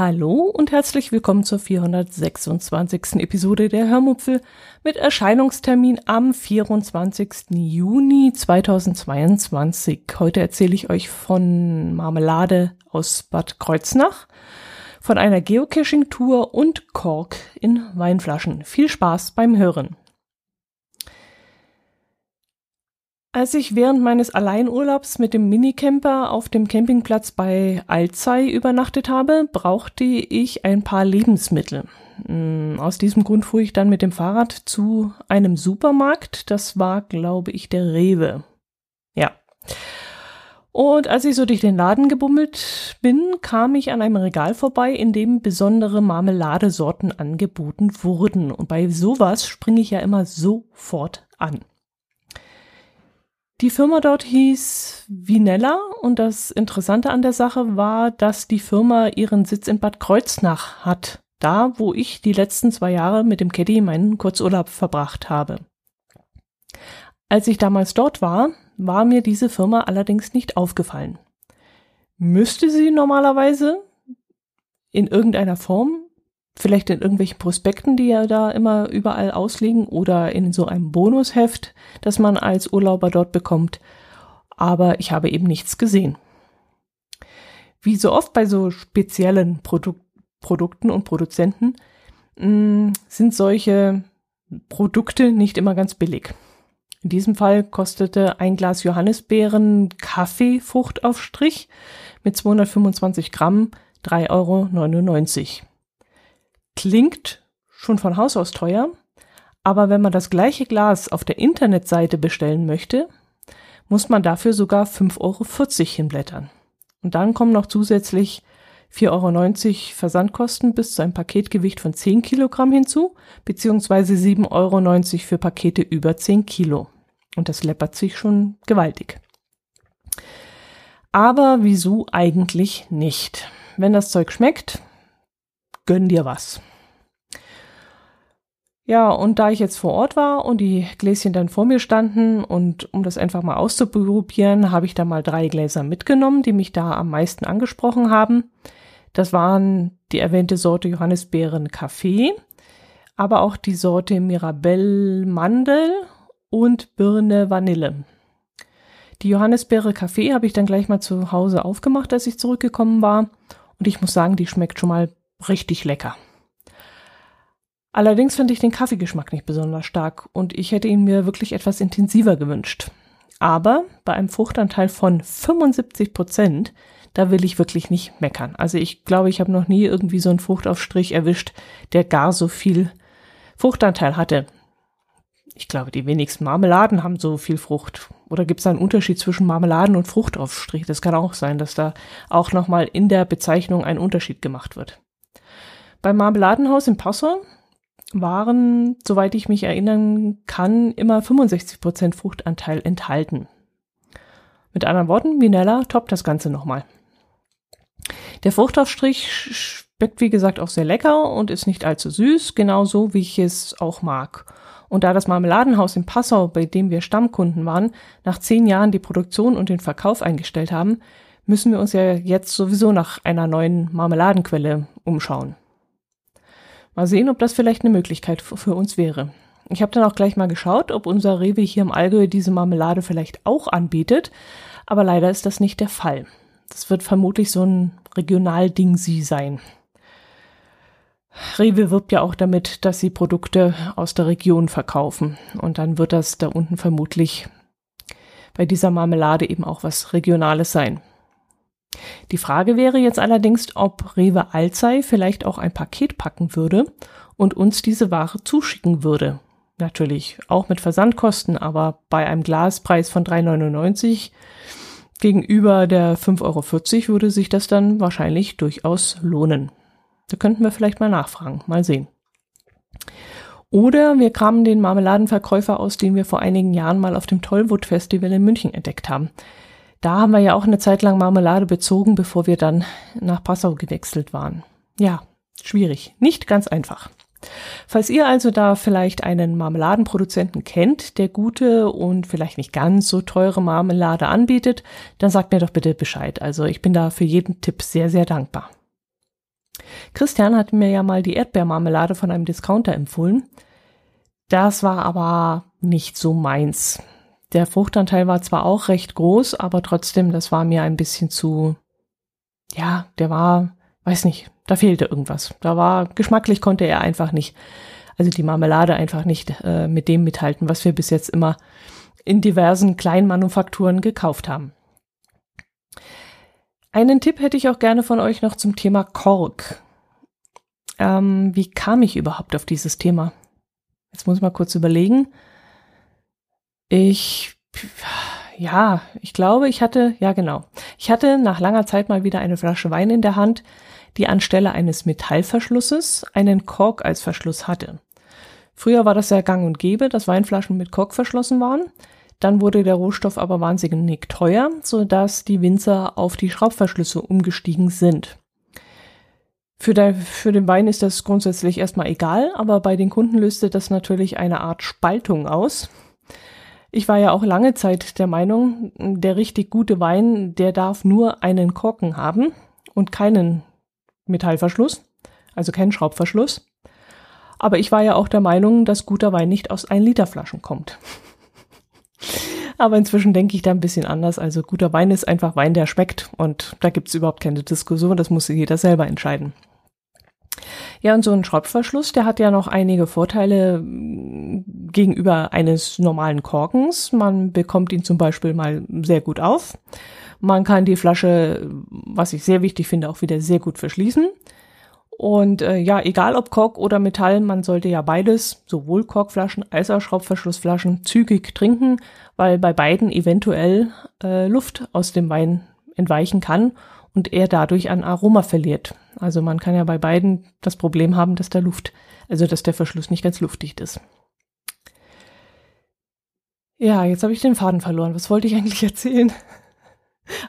Hallo und herzlich willkommen zur 426. Episode der Hörmupfel mit Erscheinungstermin am 24. Juni 2022. Heute erzähle ich euch von Marmelade aus Bad Kreuznach, von einer Geocaching-Tour und Kork in Weinflaschen. Viel Spaß beim Hören. Als ich während meines Alleinurlaubs mit dem Minicamper auf dem Campingplatz bei Alzey übernachtet habe, brauchte ich ein paar Lebensmittel. Hm, aus diesem Grund fuhr ich dann mit dem Fahrrad zu einem Supermarkt. Das war, glaube ich, der Rewe. Ja. Und als ich so durch den Laden gebummelt bin, kam ich an einem Regal vorbei, in dem besondere Marmeladesorten angeboten wurden. Und bei sowas springe ich ja immer sofort an. Die Firma dort hieß Vinella und das Interessante an der Sache war, dass die Firma ihren Sitz in Bad Kreuznach hat, da wo ich die letzten zwei Jahre mit dem Caddy meinen Kurzurlaub verbracht habe. Als ich damals dort war, war mir diese Firma allerdings nicht aufgefallen. Müsste sie normalerweise in irgendeiner Form vielleicht in irgendwelchen Prospekten, die ja da immer überall auslegen oder in so einem Bonusheft, das man als Urlauber dort bekommt. Aber ich habe eben nichts gesehen. Wie so oft bei so speziellen Produ Produkten und Produzenten mh, mm, sind solche Produkte nicht immer ganz billig. In diesem Fall kostete ein Glas Johannisbeeren Kaffeefruchtaufstrich mit 225 Gramm 3,99 Euro. Klingt schon von Haus aus teuer, aber wenn man das gleiche Glas auf der Internetseite bestellen möchte, muss man dafür sogar 5,40 Euro hinblättern. Und dann kommen noch zusätzlich 4,90 Euro Versandkosten bis zu einem Paketgewicht von 10 Kilogramm hinzu, beziehungsweise 7,90 Euro für Pakete über 10 Kilo. Und das läppert sich schon gewaltig. Aber wieso eigentlich nicht? Wenn das Zeug schmeckt, gönn dir was. Ja, und da ich jetzt vor Ort war und die Gläschen dann vor mir standen und um das einfach mal auszuprobieren, habe ich da mal drei Gläser mitgenommen, die mich da am meisten angesprochen haben. Das waren die erwähnte Sorte Johannisbeeren Kaffee, aber auch die Sorte Mirabelle Mandel und Birne Vanille. Die Johannisbeere Kaffee habe ich dann gleich mal zu Hause aufgemacht, als ich zurückgekommen war. Und ich muss sagen, die schmeckt schon mal richtig lecker. Allerdings finde ich den Kaffeegeschmack nicht besonders stark und ich hätte ihn mir wirklich etwas intensiver gewünscht. Aber bei einem Fruchtanteil von 75 Prozent, da will ich wirklich nicht meckern. Also ich glaube, ich habe noch nie irgendwie so einen Fruchtaufstrich erwischt, der gar so viel Fruchtanteil hatte. Ich glaube, die wenigsten Marmeladen haben so viel Frucht. Oder gibt es einen Unterschied zwischen Marmeladen und Fruchtaufstrich? Das kann auch sein, dass da auch nochmal in der Bezeichnung ein Unterschied gemacht wird. Beim Marmeladenhaus in Passau waren, soweit ich mich erinnern kann, immer 65% Fruchtanteil enthalten. Mit anderen Worten, Vinella toppt das Ganze nochmal. Der Fruchtaufstrich schmeckt wie gesagt auch sehr lecker und ist nicht allzu süß, genauso wie ich es auch mag. Und da das Marmeladenhaus in Passau, bei dem wir Stammkunden waren, nach zehn Jahren die Produktion und den Verkauf eingestellt haben, müssen wir uns ja jetzt sowieso nach einer neuen Marmeladenquelle umschauen. Mal sehen, ob das vielleicht eine Möglichkeit für uns wäre. Ich habe dann auch gleich mal geschaut, ob unser Rewe hier im Allgäu diese Marmelade vielleicht auch anbietet, aber leider ist das nicht der Fall. Das wird vermutlich so ein Regionalding sie sein. Rewe wirbt ja auch damit, dass sie Produkte aus der Region verkaufen. Und dann wird das da unten vermutlich bei dieser Marmelade eben auch was Regionales sein. Die Frage wäre jetzt allerdings, ob Rewe Alzey vielleicht auch ein Paket packen würde und uns diese Ware zuschicken würde. Natürlich auch mit Versandkosten, aber bei einem Glaspreis von 3,99 gegenüber der 5,40 Euro würde sich das dann wahrscheinlich durchaus lohnen. Da könnten wir vielleicht mal nachfragen, mal sehen. Oder wir kramen den Marmeladenverkäufer aus, den wir vor einigen Jahren mal auf dem Tollwood Festival in München entdeckt haben. Da haben wir ja auch eine Zeit lang Marmelade bezogen, bevor wir dann nach Passau gewechselt waren. Ja, schwierig, nicht ganz einfach. Falls ihr also da vielleicht einen Marmeladenproduzenten kennt, der gute und vielleicht nicht ganz so teure Marmelade anbietet, dann sagt mir doch bitte Bescheid. Also ich bin da für jeden Tipp sehr, sehr dankbar. Christian hat mir ja mal die Erdbeermarmelade von einem Discounter empfohlen. Das war aber nicht so meins. Der Fruchtanteil war zwar auch recht groß, aber trotzdem, das war mir ein bisschen zu, ja, der war, weiß nicht, da fehlte irgendwas. Da war, geschmacklich konnte er einfach nicht, also die Marmelade einfach nicht äh, mit dem mithalten, was wir bis jetzt immer in diversen Kleinmanufakturen gekauft haben. Einen Tipp hätte ich auch gerne von euch noch zum Thema Kork. Ähm, wie kam ich überhaupt auf dieses Thema? Jetzt muss ich mal kurz überlegen. Ich, ja, ich glaube, ich hatte, ja genau. Ich hatte nach langer Zeit mal wieder eine Flasche Wein in der Hand, die anstelle eines Metallverschlusses einen Kork als Verschluss hatte. Früher war das sehr gang und gäbe, dass Weinflaschen mit Kork verschlossen waren. Dann wurde der Rohstoff aber wahnsinnig teuer, so dass die Winzer auf die Schraubverschlüsse umgestiegen sind. Für, der, für den Wein ist das grundsätzlich erstmal egal, aber bei den Kunden löste das natürlich eine Art Spaltung aus. Ich war ja auch lange Zeit der Meinung, der richtig gute Wein, der darf nur einen Korken haben und keinen Metallverschluss, also keinen Schraubverschluss. Aber ich war ja auch der Meinung, dass guter Wein nicht aus 1 Liter Flaschen kommt. Aber inzwischen denke ich da ein bisschen anders. Also guter Wein ist einfach Wein, der schmeckt und da gibt es überhaupt keine Diskussion, das muss jeder selber entscheiden. Ja, und so ein Schraubverschluss, der hat ja noch einige Vorteile mm, gegenüber eines normalen Korkens. Man bekommt ihn zum Beispiel mal sehr gut auf. Man kann die Flasche, was ich sehr wichtig finde, auch wieder sehr gut verschließen. Und äh, ja, egal ob Kork oder Metall, man sollte ja beides, sowohl Korkflaschen als auch Schraubverschlussflaschen, zügig trinken, weil bei beiden eventuell äh, Luft aus dem Wein entweichen kann und er dadurch an Aroma verliert. Also man kann ja bei beiden das Problem haben, dass der Luft, also dass der Verschluss nicht ganz luftdicht ist. Ja, jetzt habe ich den Faden verloren. Was wollte ich eigentlich erzählen?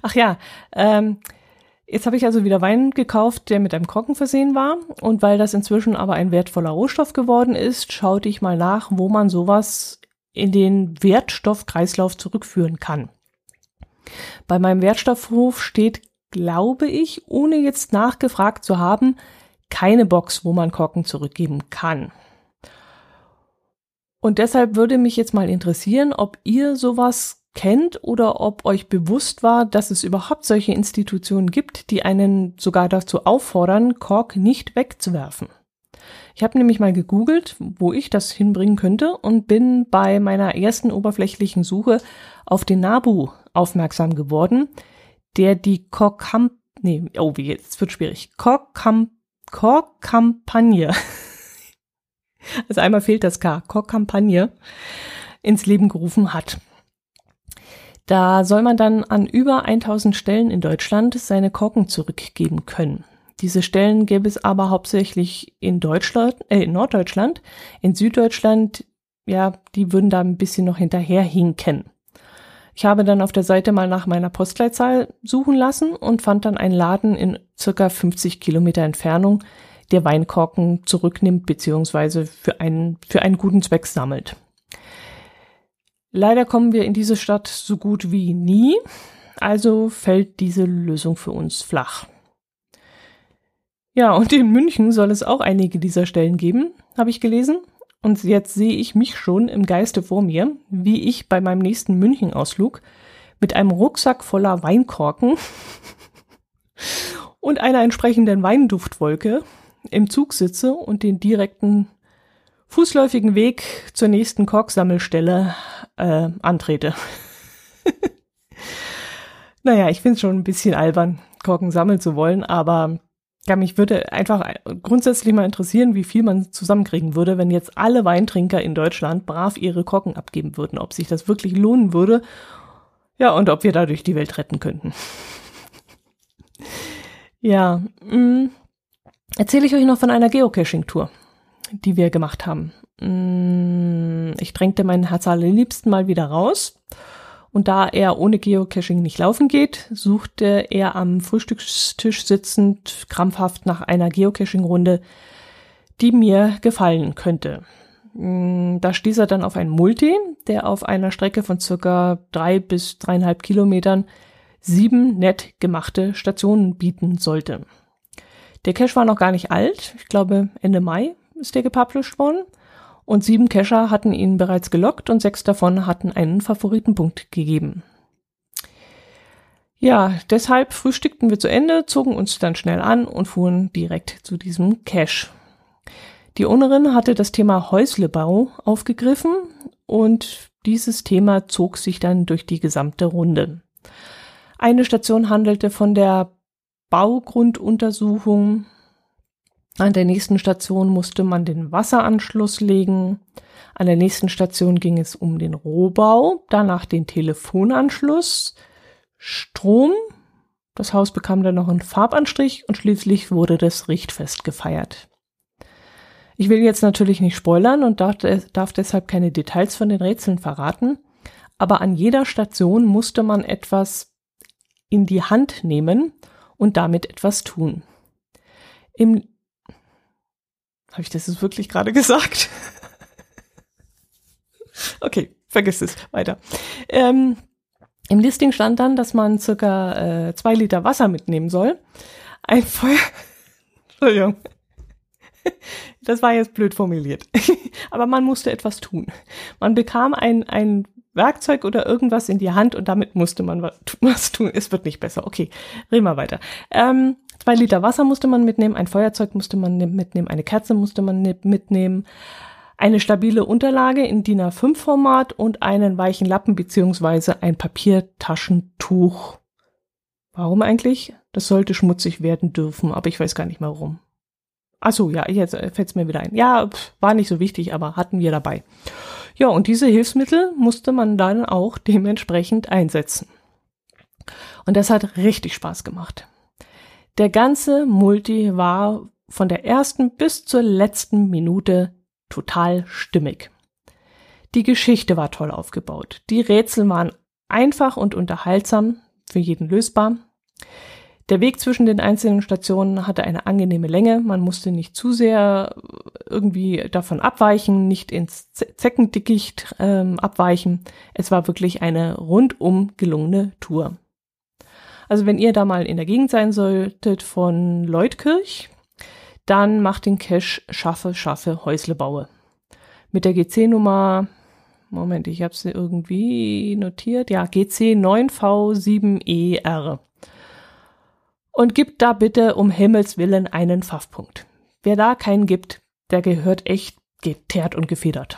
Ach ja, ähm, jetzt habe ich also wieder Wein gekauft, der mit einem Korken versehen war. Und weil das inzwischen aber ein wertvoller Rohstoff geworden ist, schaute ich mal nach, wo man sowas in den Wertstoffkreislauf zurückführen kann. Bei meinem Wertstoffhof steht, glaube ich, ohne jetzt nachgefragt zu haben, keine Box, wo man Korken zurückgeben kann. Und deshalb würde mich jetzt mal interessieren, ob ihr sowas kennt oder ob euch bewusst war, dass es überhaupt solche Institutionen gibt, die einen sogar dazu auffordern, Kork nicht wegzuwerfen. Ich habe nämlich mal gegoogelt, wo ich das hinbringen könnte und bin bei meiner ersten oberflächlichen Suche auf den Nabu aufmerksam geworden, der die Korkam nee, oh wie jetzt wird schwierig. Korkam Korkkampagne. also einmal fehlt das K, Korkkampagne ins Leben gerufen hat. Da soll man dann an über 1000 Stellen in Deutschland seine Korken zurückgeben können. Diese Stellen gäbe es aber hauptsächlich in Deutschland, äh, in Norddeutschland. In Süddeutschland, ja, die würden da ein bisschen noch hinterherhinken. Ich habe dann auf der Seite mal nach meiner Postleitzahl suchen lassen und fand dann einen Laden in circa 50 Kilometer Entfernung, der Weinkorken zurücknimmt bzw. für einen, für einen guten Zweck sammelt. Leider kommen wir in diese Stadt so gut wie nie, also fällt diese Lösung für uns flach. Ja, und in München soll es auch einige dieser Stellen geben, habe ich gelesen. Und jetzt sehe ich mich schon im Geiste vor mir, wie ich bei meinem nächsten München-Ausflug mit einem Rucksack voller Weinkorken und einer entsprechenden Weinduftwolke im Zug sitze und den direkten fußläufigen Weg zur nächsten Korksammelstelle äh, antrete. naja, ich finde es schon ein bisschen albern, Korken sammeln zu wollen, aber ja, mich würde einfach grundsätzlich mal interessieren, wie viel man zusammenkriegen würde, wenn jetzt alle Weintrinker in Deutschland brav ihre Korken abgeben würden, ob sich das wirklich lohnen würde. Ja, und ob wir dadurch die Welt retten könnten. ja, mh, mm, erzähle ich euch noch von einer Geocaching-Tour, die wir gemacht haben. Mm, ich drängte meinen Herz allerliebsten mal wieder raus. Und da er ohne Geocaching nicht laufen geht, suchte er am Frühstückstisch sitzend krampfhaft nach einer Geocaching-Runde, die mir gefallen könnte. Mm, da stieß er dann auf einen Multi, der auf einer Strecke von circa drei bis dreieinhalb Kilometern sieben nett gemachte Stationen bieten sollte. Der Cache war noch gar nicht alt, ich glaube Ende Mai ist der gepublished worden. Und sieben Cacher hatten ihn bereits gelockt und sechs davon hatten einen Favoritenpunkt gegeben. Ja, deshalb frühstückten wir zu Ende, zogen uns dann schnell an und fuhren direkt zu diesem Cache. Die Ownerin hatte das Thema Häuslebau aufgegriffen und dieses Thema zog sich dann durch die gesamte Runde. Eine Station handelte von der Baugrunduntersuchung. An der nächsten Station musste man den Wasseranschluss legen. An der nächsten Station ging es um den Rohbau, danach den Telefonanschluss, Strom. Das Haus bekam dann noch einen Farbanstrich und schließlich wurde das Richtfest gefeiert. Ich will jetzt natürlich nicht spoilern und darf, darf deshalb keine Details von den Rätseln verraten, aber an jeder Station musste man etwas in die Hand nehmen und damit etwas tun. Im habe ich das jetzt wirklich gerade gesagt? okay, vergiss es. Weiter. Ähm, Im Listing stand dann, dass man circa äh, zwei Liter Wasser mitnehmen soll. Ein Feuer. Entschuldigung. Das war jetzt blöd formuliert. Aber man musste etwas tun. Man bekam ein, ein Werkzeug oder irgendwas in die Hand und damit musste man was tun. Es wird nicht besser. Okay, reden wir weiter. Ähm, zwei Liter Wasser musste man mitnehmen, ein Feuerzeug musste man mitnehmen, eine Kerze musste man mitnehmen, eine stabile Unterlage in DIN A5 Format und einen weichen Lappen beziehungsweise ein Papiertaschentuch. Warum eigentlich? Das sollte schmutzig werden dürfen, aber ich weiß gar nicht mehr warum. Ach so, ja, jetzt fällt's mir wieder ein. Ja, war nicht so wichtig, aber hatten wir dabei. Ja, und diese Hilfsmittel musste man dann auch dementsprechend einsetzen. Und das hat richtig Spaß gemacht. Der ganze Multi war von der ersten bis zur letzten Minute total stimmig. Die Geschichte war toll aufgebaut. Die Rätsel waren einfach und unterhaltsam, für jeden lösbar. Der Weg zwischen den einzelnen Stationen hatte eine angenehme Länge. Man musste nicht zu sehr irgendwie davon abweichen, nicht ins Zeckendickicht ähm, abweichen. Es war wirklich eine rundum gelungene Tour. Also wenn ihr da mal in der Gegend sein solltet von Leutkirch, dann macht den Cache Schaffe, Schaffe, Häusle baue. Mit der GC-Nummer, Moment, ich habe sie irgendwie notiert, ja, GC 9V7ER und gibt da bitte um Himmels Willen einen Pfaffpunkt. Wer da keinen gibt, der gehört echt geteert und gefedert.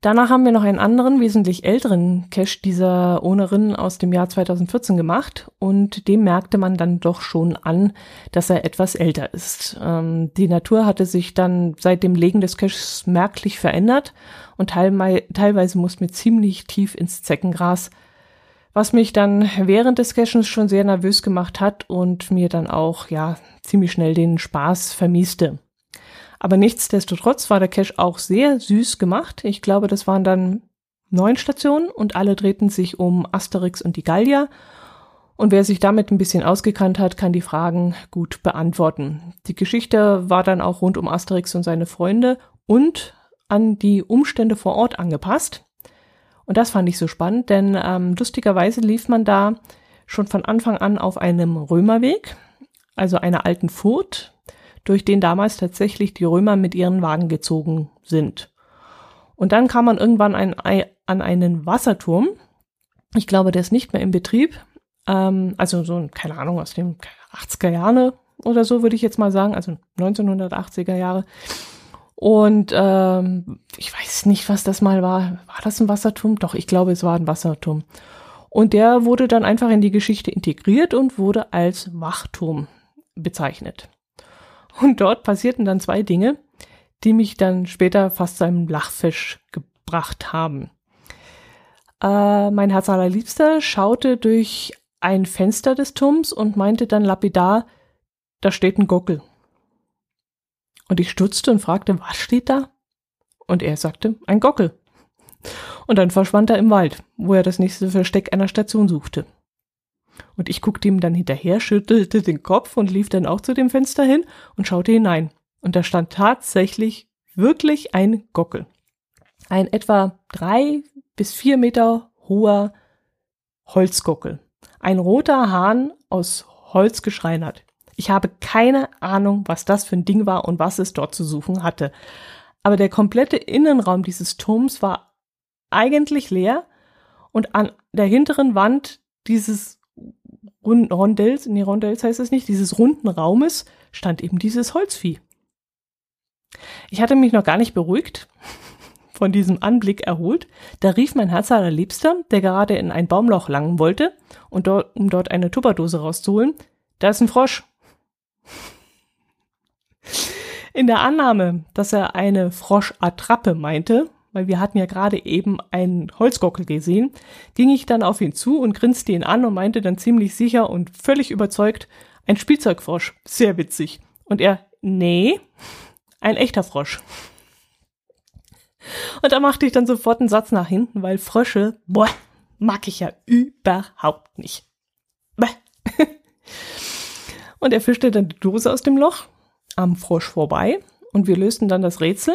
Danach haben wir noch einen anderen, wesentlich älteren Cache dieser Ownerin aus dem Jahr 2014 gemacht und dem merkte man dann doch schon an, dass er etwas älter ist. Ähm, die Natur hatte sich dann seit dem Legen des Caches merklich verändert und teilweise mussten wir ziemlich tief ins Zeckengras was mich dann während des Cachens schon sehr nervös gemacht hat und mir dann auch, ja, ziemlich schnell den Spaß vermieste. Aber nichtsdestotrotz war der Cache auch sehr süß gemacht. Ich glaube, das waren dann neun Stationen und alle drehten sich um Asterix und die Gallier. Und wer sich damit ein bisschen ausgekannt hat, kann die Fragen gut beantworten. Die Geschichte war dann auch rund um Asterix und seine Freunde und an die Umstände vor Ort angepasst. Und das fand ich so spannend, denn ähm, lustigerweise lief man da schon von Anfang an auf einem Römerweg, also einer alten Furt, durch den damals tatsächlich die Römer mit ihren Wagen gezogen sind. Und dann kam man irgendwann ein, an einen Wasserturm. Ich glaube, der ist nicht mehr in Betrieb. Ähm, also so, keine Ahnung, aus den 80er Jahren oder so würde ich jetzt mal sagen, also 1980er Jahre. Und ähm, ich weiß nicht, was das mal war. War das ein Wasserturm? Doch, ich glaube, es war ein Wasserturm. Und der wurde dann einfach in die Geschichte integriert und wurde als Wachturm bezeichnet. Und dort passierten dann zwei Dinge, die mich dann später fast zu einem Lachfisch gebracht haben. Äh, mein Herz allerliebster schaute durch ein Fenster des Turms und meinte dann lapidar, da steht ein Gockel. Und ich stutzte und fragte, was steht da? Und er sagte, ein Gockel. Und dann verschwand er im Wald, wo er das nächste Versteck einer Station suchte. Und ich guckte ihm dann hinterher, schüttelte den Kopf und lief dann auch zu dem Fenster hin und schaute hinein. Und da stand tatsächlich wirklich ein Gockel. Ein etwa drei bis vier Meter hoher Holzgockel. Ein roter Hahn aus Holz geschreinert. Ich habe keine Ahnung, was das für ein Ding war und was es dort zu suchen hatte. Aber der komplette Innenraum dieses Turms war eigentlich leer und an der hinteren Wand dieses Rondells, nee, Rondells heißt es nicht, dieses runden Raumes stand eben dieses Holzvieh. Ich hatte mich noch gar nicht beruhigt, von diesem Anblick erholt, da rief mein Herz allerliebster, der gerade in ein Baumloch langen wollte, und dort, um dort eine Tupperdose rauszuholen, da ist ein Frosch. In der Annahme, dass er eine Froschattrappe meinte, weil wir hatten ja gerade eben einen Holzgockel gesehen, ging ich dann auf ihn zu und grinste ihn an und meinte dann ziemlich sicher und völlig überzeugt, ein Spielzeugfrosch, sehr witzig. Und er, nee, ein echter Frosch. Und da machte ich dann sofort einen Satz nach hinten, weil Frösche, boah, mag ich ja überhaupt nicht. Bäh. Und er fischte dann die Dose aus dem Loch am Frosch vorbei und wir lösten dann das Rätsel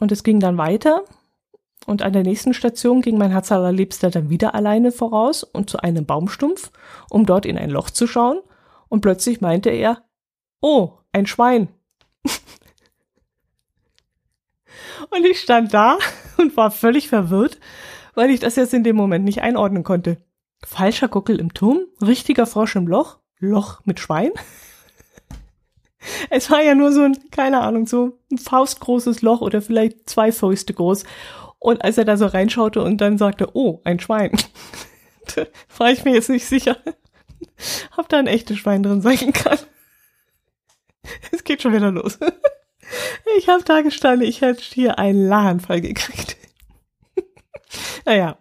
und es ging dann weiter. Und an der nächsten Station ging mein Herz allerliebster dann wieder alleine voraus und zu einem Baumstumpf, um dort in ein Loch zu schauen. Und plötzlich meinte er, oh, ein Schwein. und ich stand da und war völlig verwirrt, weil ich das jetzt in dem Moment nicht einordnen konnte. Falscher Guckel im Turm, richtiger Frosch im Loch, Loch mit Schwein. Es war ja nur so ein, keine Ahnung, so ein faustgroßes Loch oder vielleicht zwei Fäuste groß. Und als er da so reinschaute und dann sagte, oh, ein Schwein, war ich mir jetzt nicht sicher, ob da ein echtes Schwein drin sein kann. Es geht schon wieder los. Ich habe da gestanden, ich hätte hier einen Lachanfall gekriegt. Naja.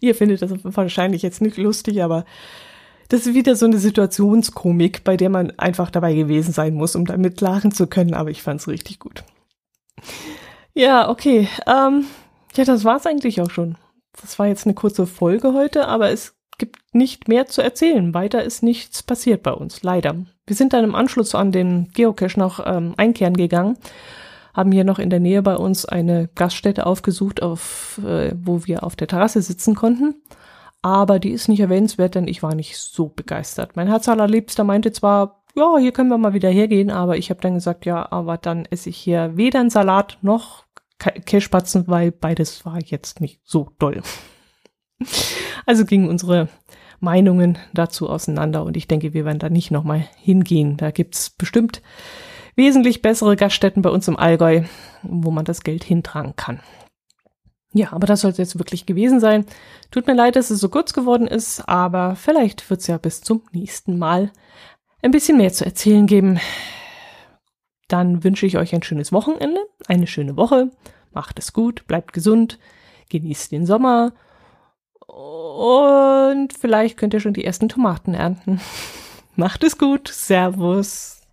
Ihr findet das wahrscheinlich jetzt nicht lustig, aber das ist wieder so eine Situationskomik, bei der man einfach dabei gewesen sein muss, um damit lachen zu können, aber ich fand's richtig gut. Ja, okay. Ähm, ja, das war's eigentlich auch schon. Das war jetzt eine kurze Folge heute, aber es gibt nicht mehr zu erzählen. Weiter ist nichts passiert bei uns, leider. Wir sind dann im Anschluss an den Geocache noch ähm, einkehren gegangen, haben hier noch in der Nähe bei uns eine Gaststätte aufgesucht, auf, äh, wo wir auf der Terrasse sitzen konnten aber die ist nicht erwähnenswert, denn ich war nicht so begeistert. Mein Herz allerliebster meinte zwar, ja, hier können wir mal wieder hergehen, aber ich habe dann gesagt, ja, aber dann esse ich hier weder einen Salat noch Käsespatzen, weil beides war jetzt nicht so doll. Also gingen unsere Meinungen dazu auseinander und ich denke, wir werden da nicht nochmal hingehen. Da gibt's bestimmt wesentlich bessere Gaststätten bei uns im Allgäu, wo man das Geld hintragen kann. Ja, aber das soll es jetzt wirklich gewesen sein. Tut mir leid, dass es so kurz geworden ist, aber vielleicht wird es ja bis zum nächsten Mal ein bisschen mehr zu erzählen geben. Dann wünsche ich euch ein schönes Wochenende, eine schöne Woche. Macht es gut, bleibt gesund, genießt den Sommer und vielleicht könnt ihr schon die ersten Tomaten ernten. Macht es gut, Servus.